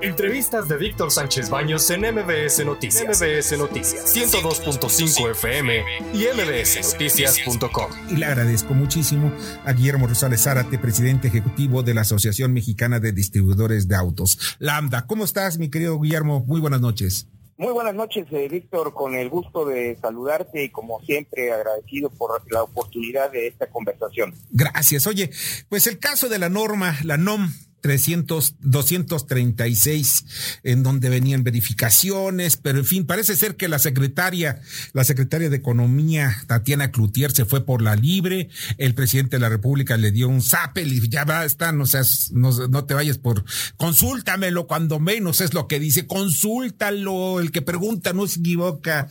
Entrevistas de Víctor Sánchez Baños en MBS Noticias. MBS Noticias 102.5 FM y mbsnoticias.com. Y le agradezco muchísimo a Guillermo Rosales Zárate, presidente ejecutivo de la Asociación Mexicana de Distribuidores de Autos. Lambda, ¿cómo estás, mi querido Guillermo? Muy buenas noches. Muy buenas noches, eh, Víctor, con el gusto de saludarte y como siempre agradecido por la oportunidad de esta conversación. Gracias. Oye, pues el caso de la norma, la NOM 300, 236, en donde venían verificaciones, pero en fin, parece ser que la secretaria, la secretaria de Economía, Tatiana Cloutier, se fue por la libre, el presidente de la República le dio un zapel y ya va, está, no seas, no, no te vayas por, consúltamelo cuando menos es lo que dice, consúltalo, el que pregunta no se equivoca.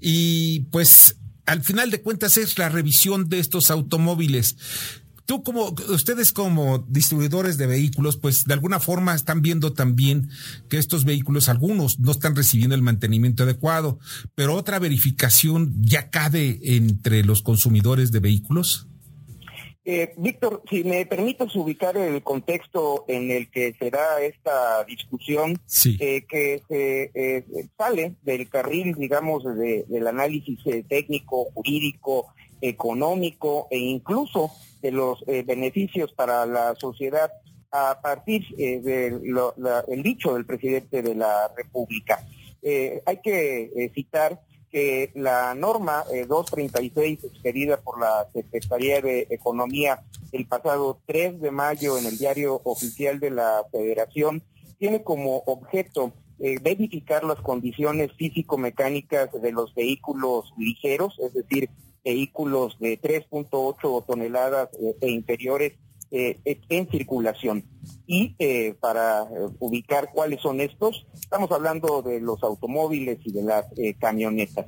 Y pues, al final de cuentas es la revisión de estos automóviles tú como, ustedes como distribuidores de vehículos, pues de alguna forma están viendo también que estos vehículos, algunos no están recibiendo el mantenimiento adecuado, pero otra verificación ya cabe entre los consumidores de vehículos. Eh, Víctor, si me permites ubicar el contexto en el que se da esta discusión, eh, que se eh, sale del carril, digamos, del análisis eh, técnico, jurídico, económico e incluso de los eh, beneficios para la sociedad a partir eh, del dicho del presidente de la República. Eh, hay que citar que la norma 236 expedida por la Secretaría de Economía el pasado 3 de mayo en el diario oficial de la Federación tiene como objeto verificar las condiciones físico-mecánicas de los vehículos ligeros, es decir, vehículos de 3.8 toneladas eh, e inferiores eh, en circulación. Y eh, para ubicar cuáles son estos, estamos hablando de los automóviles y de las camionetas.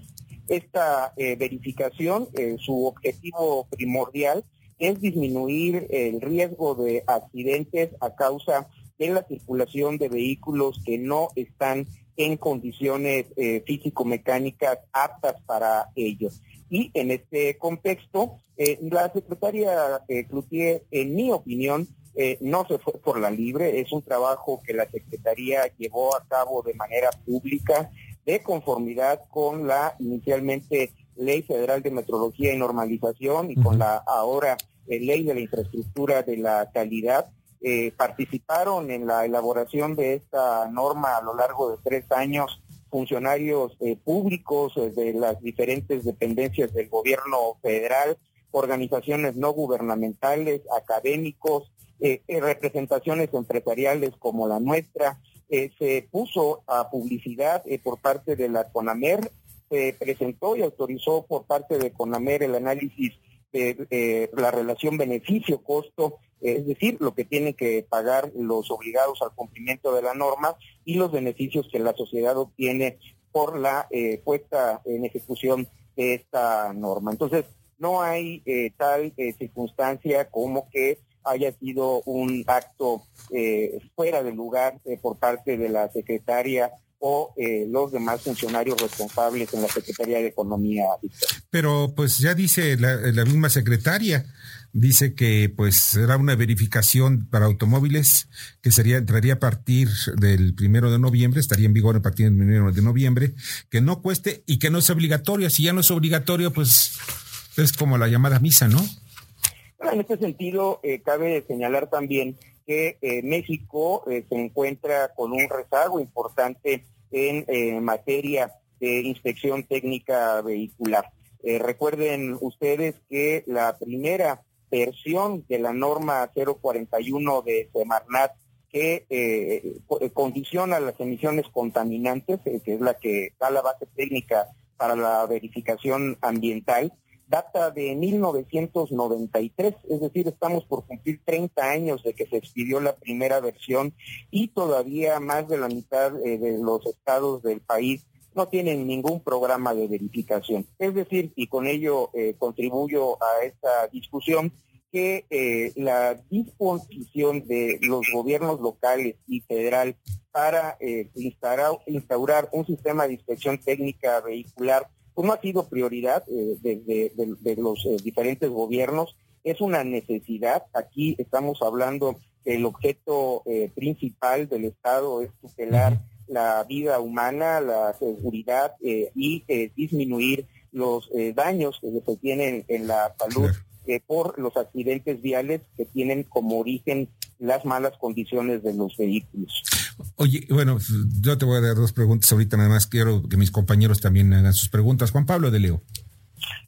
Esta verificación, su objetivo primordial es disminuir el riesgo de accidentes a causa de la circulación de vehículos que no están en condiciones físico-mecánicas aptas para ellos. Y en este contexto, eh, la secretaria eh, Cloutier, en mi opinión, eh, no se fue por la libre, es un trabajo que la Secretaría llevó a cabo de manera pública, de conformidad con la inicialmente Ley Federal de Metrología y Normalización y con la ahora eh, Ley de la Infraestructura de la Calidad. Participaron en la elaboración de esta norma a lo largo de tres años funcionarios eh, públicos eh, de las diferentes dependencias del gobierno federal, organizaciones no gubernamentales, académicos, eh, representaciones empresariales como la nuestra. se puso a publicidad por parte de la CONAMER, se presentó y autorizó por parte de CONAMER el análisis de la relación beneficio-costo es decir, lo que tienen que pagar los obligados al cumplimiento de la norma y los beneficios que la sociedad obtiene por la eh, puesta en ejecución de esta norma. Entonces, no hay eh, tal eh, circunstancia como que haya sido un acto fuera de lugar por parte de la secretaria o los demás funcionarios responsables en la Secretaría de Economía. Pero pues ya dice la misma secretaria dice que pues será una verificación para automóviles que sería entraría a partir del primero de noviembre, estaría en vigor a partir del primero de noviembre, que no cueste y que no es obligatorio. Si ya no es obligatorio, pues es como la llamada misa, ¿no? en este sentido, eh, cabe señalar también que eh, México eh, se encuentra con un rezago importante en materia de inspección técnica vehicular. recuerden ustedes que la primera versión de la norma 041 de Semarnat que eh, eh, condiciona las emisiones contaminantes, eh, que es la que da la base técnica para la verificación ambiental, data de 1993, es decir, estamos por cumplir 30 años de que se expidió la primera versión y todavía más de la mitad de los estados del país no tienen ningún programa de verificación. Es decir, y con ello eh, contribuyo a esta discusión, que eh, la disposición de los gobiernos locales y federal para eh, instaurar, un sistema de inspección técnica vehicular, pues no ha sido prioridad desde de, los diferentes gobiernos, es una necesidad. Aquí estamos hablando el objeto eh, principal del Estado es tutelar la vida humana, la seguridad eh, y eh, disminuir los daños que se tienen en la salud por los accidentes viales que tienen como origen las malas condiciones de los vehículos. Oye, bueno, yo te voy a dar dos preguntas ahorita, nada más quiero que mis compañeros también hagan sus preguntas. Juan Pablo de Leo.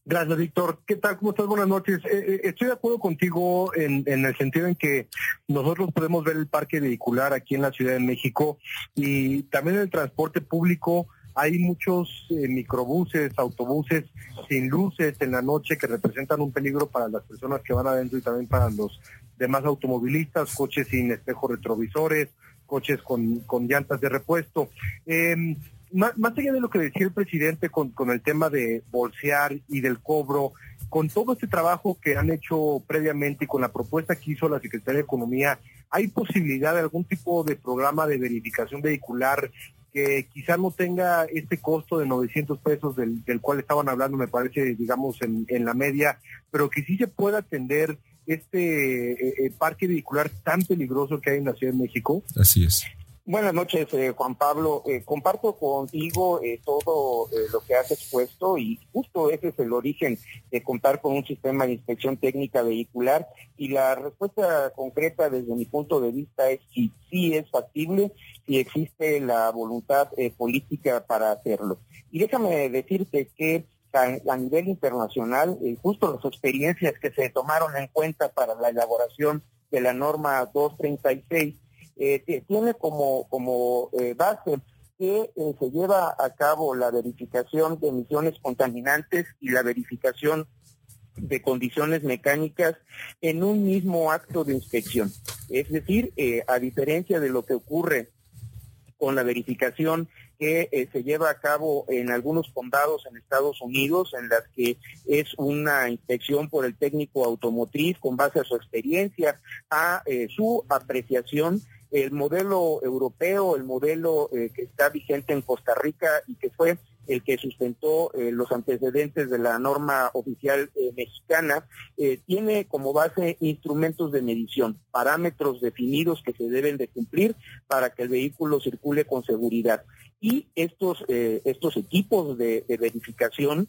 Gracias, Víctor. ¿Qué tal? ¿Cómo estás? Buenas noches. Eh, eh, estoy de acuerdo contigo en, el sentido en que nosotros podemos ver el parque vehicular aquí en la Ciudad de México y también en el transporte público hay muchos eh, microbuses, autobuses sin luces en la noche que representan un peligro para las personas que van adentro y también para los demás automovilistas, coches sin espejos retrovisores, coches con, con llantas de repuesto. Eh, más, allá de lo que decía el presidente con, con el tema de bolsear y del cobro, con todo este trabajo que han hecho previamente y con la propuesta que hizo la Secretaría de Economía, ¿hay posibilidad de algún tipo de programa de verificación vehicular que quizá no tenga este costo de 900 pesos del, del cual estaban hablando, me parece, digamos, en, en, la media, pero que sí se pueda atender este eh, eh, parque vehicular tan peligroso que hay en la Ciudad de México? Así es. Buenas noches, eh, Juan Pablo. Eh, comparto contigo eh, todo lo que has expuesto y justo ese es el origen de contar con un sistema de inspección técnica vehicular y la respuesta concreta desde mi punto de vista es si sí es factible, si existe la voluntad política para hacerlo. Y déjame decirte que a, nivel internacional, justo las experiencias que se tomaron en cuenta para la elaboración de la norma 236 eh, tiene como, como eh, base que eh, se lleva a cabo la verificación de emisiones contaminantes y la verificación de condiciones mecánicas en un mismo acto de inspección. Es decir, a diferencia de lo que ocurre con la verificación que se lleva a cabo en algunos condados en Estados Unidos, en las que es una inspección por el técnico automotriz con base a su experiencia, a su apreciación el modelo europeo, el modelo eh, que está vigente en Costa Rica y que fue el que sustentó eh, los antecedentes de la norma oficial eh, mexicana, tiene como base instrumentos de medición, parámetros definidos que se deben de cumplir para que el vehículo circule con seguridad. Y estos, estos equipos de, verificación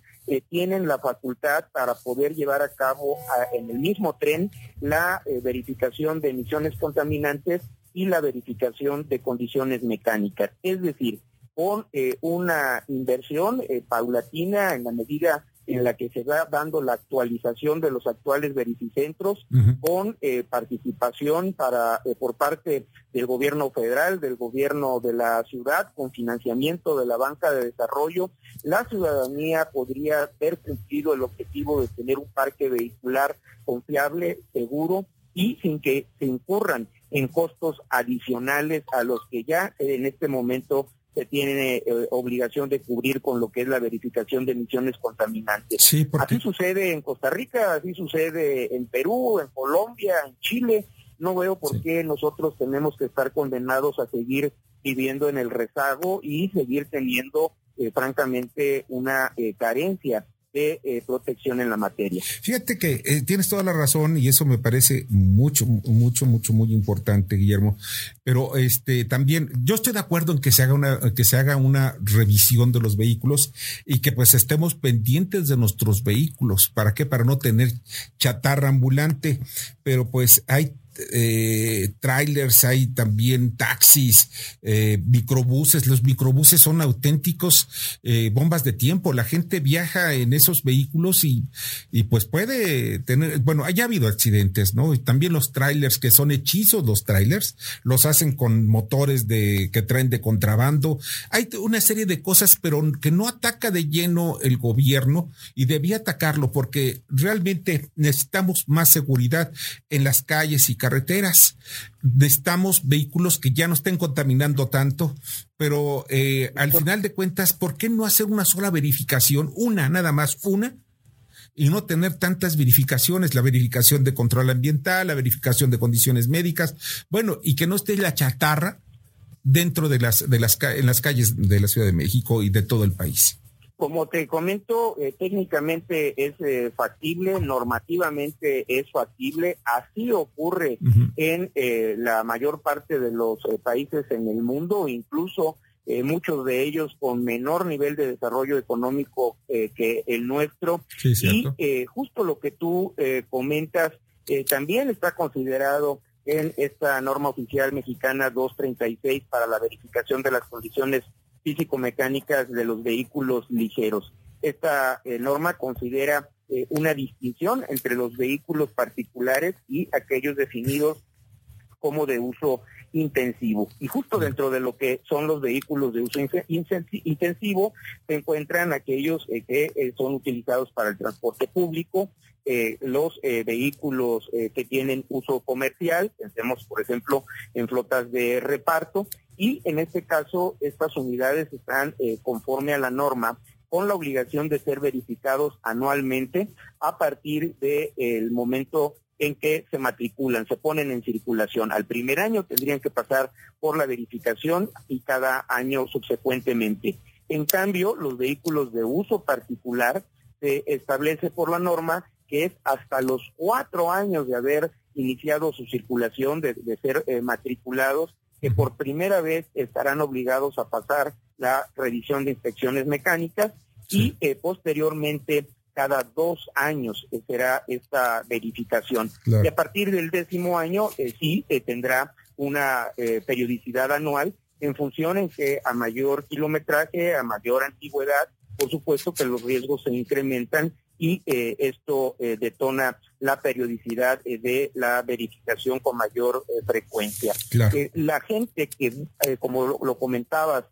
tienen la facultad para poder llevar a cabo en el mismo tren la verificación de emisiones contaminantes y la verificación de condiciones mecánicas. Es decir, con eh, una inversión eh, paulatina en la medida en la que se va dando la actualización de los actuales verificentros con eh, participación para por parte del gobierno federal, del gobierno de la ciudad, con financiamiento de la banca de desarrollo, la ciudadanía podría haber cumplido el objetivo de tener un parque vehicular confiable, seguro y sin que se incurran en costos adicionales a los que ya en este momento se tiene eh, obligación de cubrir con lo que es la verificación de emisiones contaminantes. Sí, Así sucede en Costa Rica, así sucede en Perú, en Colombia, en Chile. No veo por qué nosotros tenemos que estar condenados a seguir viviendo en el rezago y seguir teniendo, eh, francamente, una eh, carencia de eh, protección en la materia. Fíjate que eh, tienes toda la razón y eso me parece mucho, mucho, mucho, muy importante, Guillermo. Pero este también, yo estoy de acuerdo en que se haga una, que se haga una revisión de los vehículos y que pues estemos pendientes de nuestros vehículos. ¿Para qué? Para no tener chatarra ambulante. Pero pues hay eh, trailers, hay también taxis, eh, microbuses. Los microbuses son auténticos eh, bombas de tiempo. La gente viaja en esos vehículos y, y pues puede tener, bueno, haya habido accidentes, ¿no? Y también los trailers que son hechizos, los trailers, los hacen con motores de que traen de contrabando. Hay una serie de cosas, pero que no ataca de lleno el gobierno y debía atacarlo porque realmente necesitamos más seguridad en las calles y carreteras. Necesitamos vehículos que ya no estén contaminando tanto, pero eh, al final de cuentas, ¿por qué no hacer una sola verificación? Una, nada más, una, y no tener tantas verificaciones, la verificación de control ambiental, la verificación de condiciones médicas, bueno, y que no esté la chatarra dentro de las, de las, en las calles de la Ciudad de México y de todo el país. Como te comento, eh, técnicamente es eh, factible, normativamente es factible, así ocurre en eh, la mayor parte de los países en el mundo, incluso muchos de ellos con menor nivel de desarrollo económico que el nuestro. y justo lo que tú comentas también está considerado en esta norma oficial mexicana 236 para la verificación de las condiciones físico-mecánicas de los vehículos ligeros. Esta eh, norma considera eh, una distinción entre los vehículos particulares y aquellos definidos como de uso intensivo. Y justo dentro de lo que son los vehículos de uso intensivo se encuentran aquellos eh, que son utilizados para el transporte público, los vehículos que tienen uso comercial, pensemos por ejemplo en flotas de reparto, y en este caso estas unidades están eh, conforme a la norma con la obligación de ser verificados anualmente a partir del momento en que se matriculan, se ponen en circulación. Al primer año tendrían que pasar por la verificación y cada año subsecuentemente. En cambio, los vehículos de uso particular se establece por la norma que es hasta los cuatro años de haber iniciado su circulación, de, ser eh, matriculados, que por primera vez estarán obligados a pasar la revisión de inspecciones mecánicas y eh, posteriormente cada dos años eh, será esta verificación. Y a partir del décimo año eh, sí tendrá una periodicidad anual en función en que a mayor kilometraje, a mayor antigüedad, por supuesto que los riesgos se incrementan y eh, esto eh, detona la periodicidad eh, de la verificación con mayor frecuencia. la gente que, como lo, comentabas,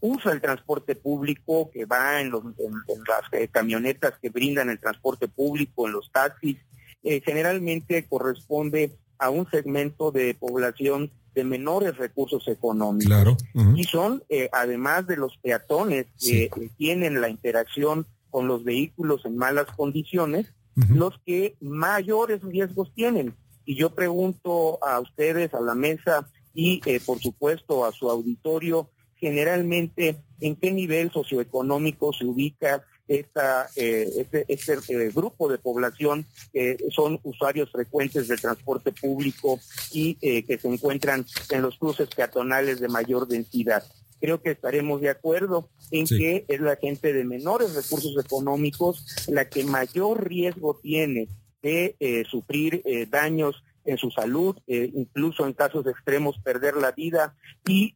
usa el transporte público, que va en, los, las camionetas que brindan el transporte público, en los taxis, generalmente corresponde a un segmento de población de menores recursos económicos. Y son, además de los peatones que tienen la interacción con los vehículos en malas condiciones, los que mayores riesgos tienen. Y yo pregunto a ustedes, a la mesa y eh, por supuesto a su auditorio, generalmente en qué nivel socioeconómico se ubica esta, eh, este, este eh, grupo de población que son usuarios frecuentes del transporte público y que se encuentran en los cruces peatonales de mayor densidad creo que estaremos de acuerdo en que es la gente de menores recursos económicos la que mayor riesgo tiene de eh, sufrir eh, daños en su salud, eh, incluso en casos extremos perder la vida y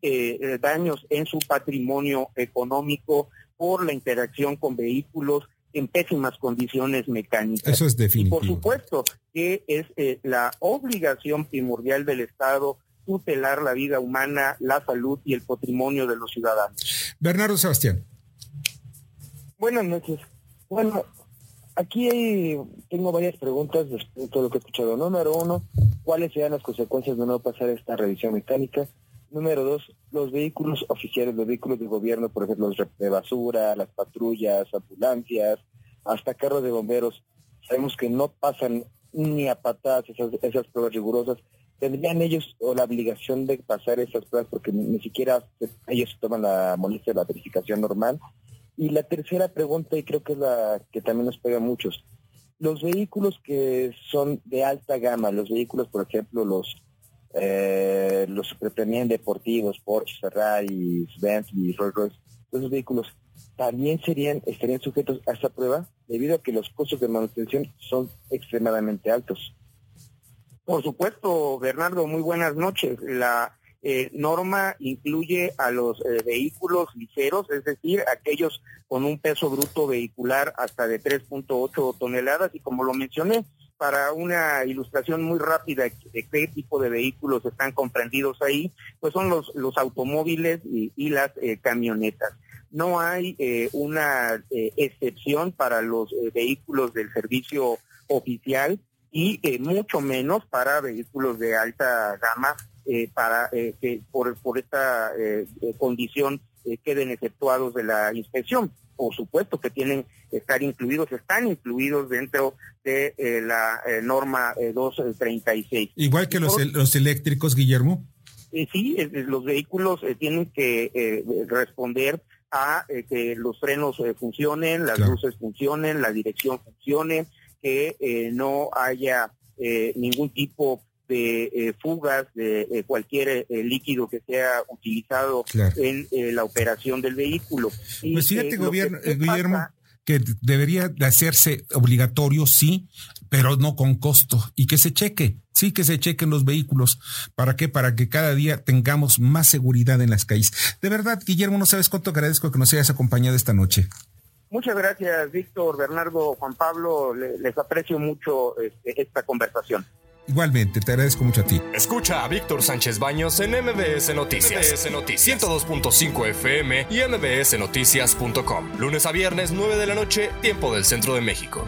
daños en su patrimonio económico por la interacción con vehículos en pésimas condiciones mecánicas. Eso es definitivo. Y por supuesto que es la obligación primordial del Estado tutelar la vida humana, la salud y el patrimonio de los ciudadanos. Bernardo Sebastián. Buenas noches. Bueno, aquí tengo varias preguntas de todo lo que he escuchado. Número uno, ¿cuáles serían las consecuencias de no pasar esta revisión mecánica? Número dos, los vehículos oficiales, los vehículos de gobierno, por ejemplo, los de basura, las patrullas, ambulancias, hasta carros de bomberos, sabemos que no pasan ni a patadas esas, esas pruebas rigurosas tendrían ellos o la obligación de pasar esas pruebas porque ni, siquiera ellos toman la molestia de la verificación normal. Y la tercera pregunta, y creo que es la que también nos pega a muchos, los vehículos que son de alta gama, los vehículos, por ejemplo, los eh, los superpremios deportivos, Porsche, Ferrari, Bentley, Rolls Royce, esos vehículos también serían estarían sujetos a esta prueba debido a que los costos de manutención son extremadamente altos. Por supuesto, Bernardo, muy buenas noches. La eh, norma incluye a los eh, vehículos ligeros, es decir, aquellos con un peso bruto vehicular hasta de 3.8 toneladas y como lo mencioné, para una ilustración muy rápida de qué tipo de vehículos están comprendidos ahí, pues son los, automóviles y, las eh, camionetas. No hay una excepción para los vehículos del servicio oficial y eh, mucho menos para vehículos de alta gama eh, para eh, que por, por esta condición queden efectuados de la inspección. Por supuesto que tienen que estar incluidos, están incluidos dentro de la norma 236. Igual que los, los eléctricos, Guillermo. sí, los vehículos tienen que responder a que los frenos funcionen, las luces funcionen, la dirección funcione, que no haya ningún tipo de fugas de cualquier líquido que sea utilizado en la operación del vehículo. Y, pues fíjate, gobierno, Guillermo, que debería de hacerse obligatorio, sí, pero no con costo y que se cheque, sí que se chequen los vehículos. ¿Para qué? Para que cada día tengamos más seguridad en las calles. De verdad, Guillermo, no sabes cuánto agradezco que nos hayas acompañado esta noche. Muchas gracias, Víctor, Bernardo, Juan Pablo. Les, aprecio mucho este, esta conversación. Igualmente, te agradezco mucho a ti. Escucha a Víctor Sánchez Baños en MBS Noticias. MBS Noticias 102.5 FM y MBSNoticias.com. Lunes a viernes, 9 de la noche, tiempo del centro de México.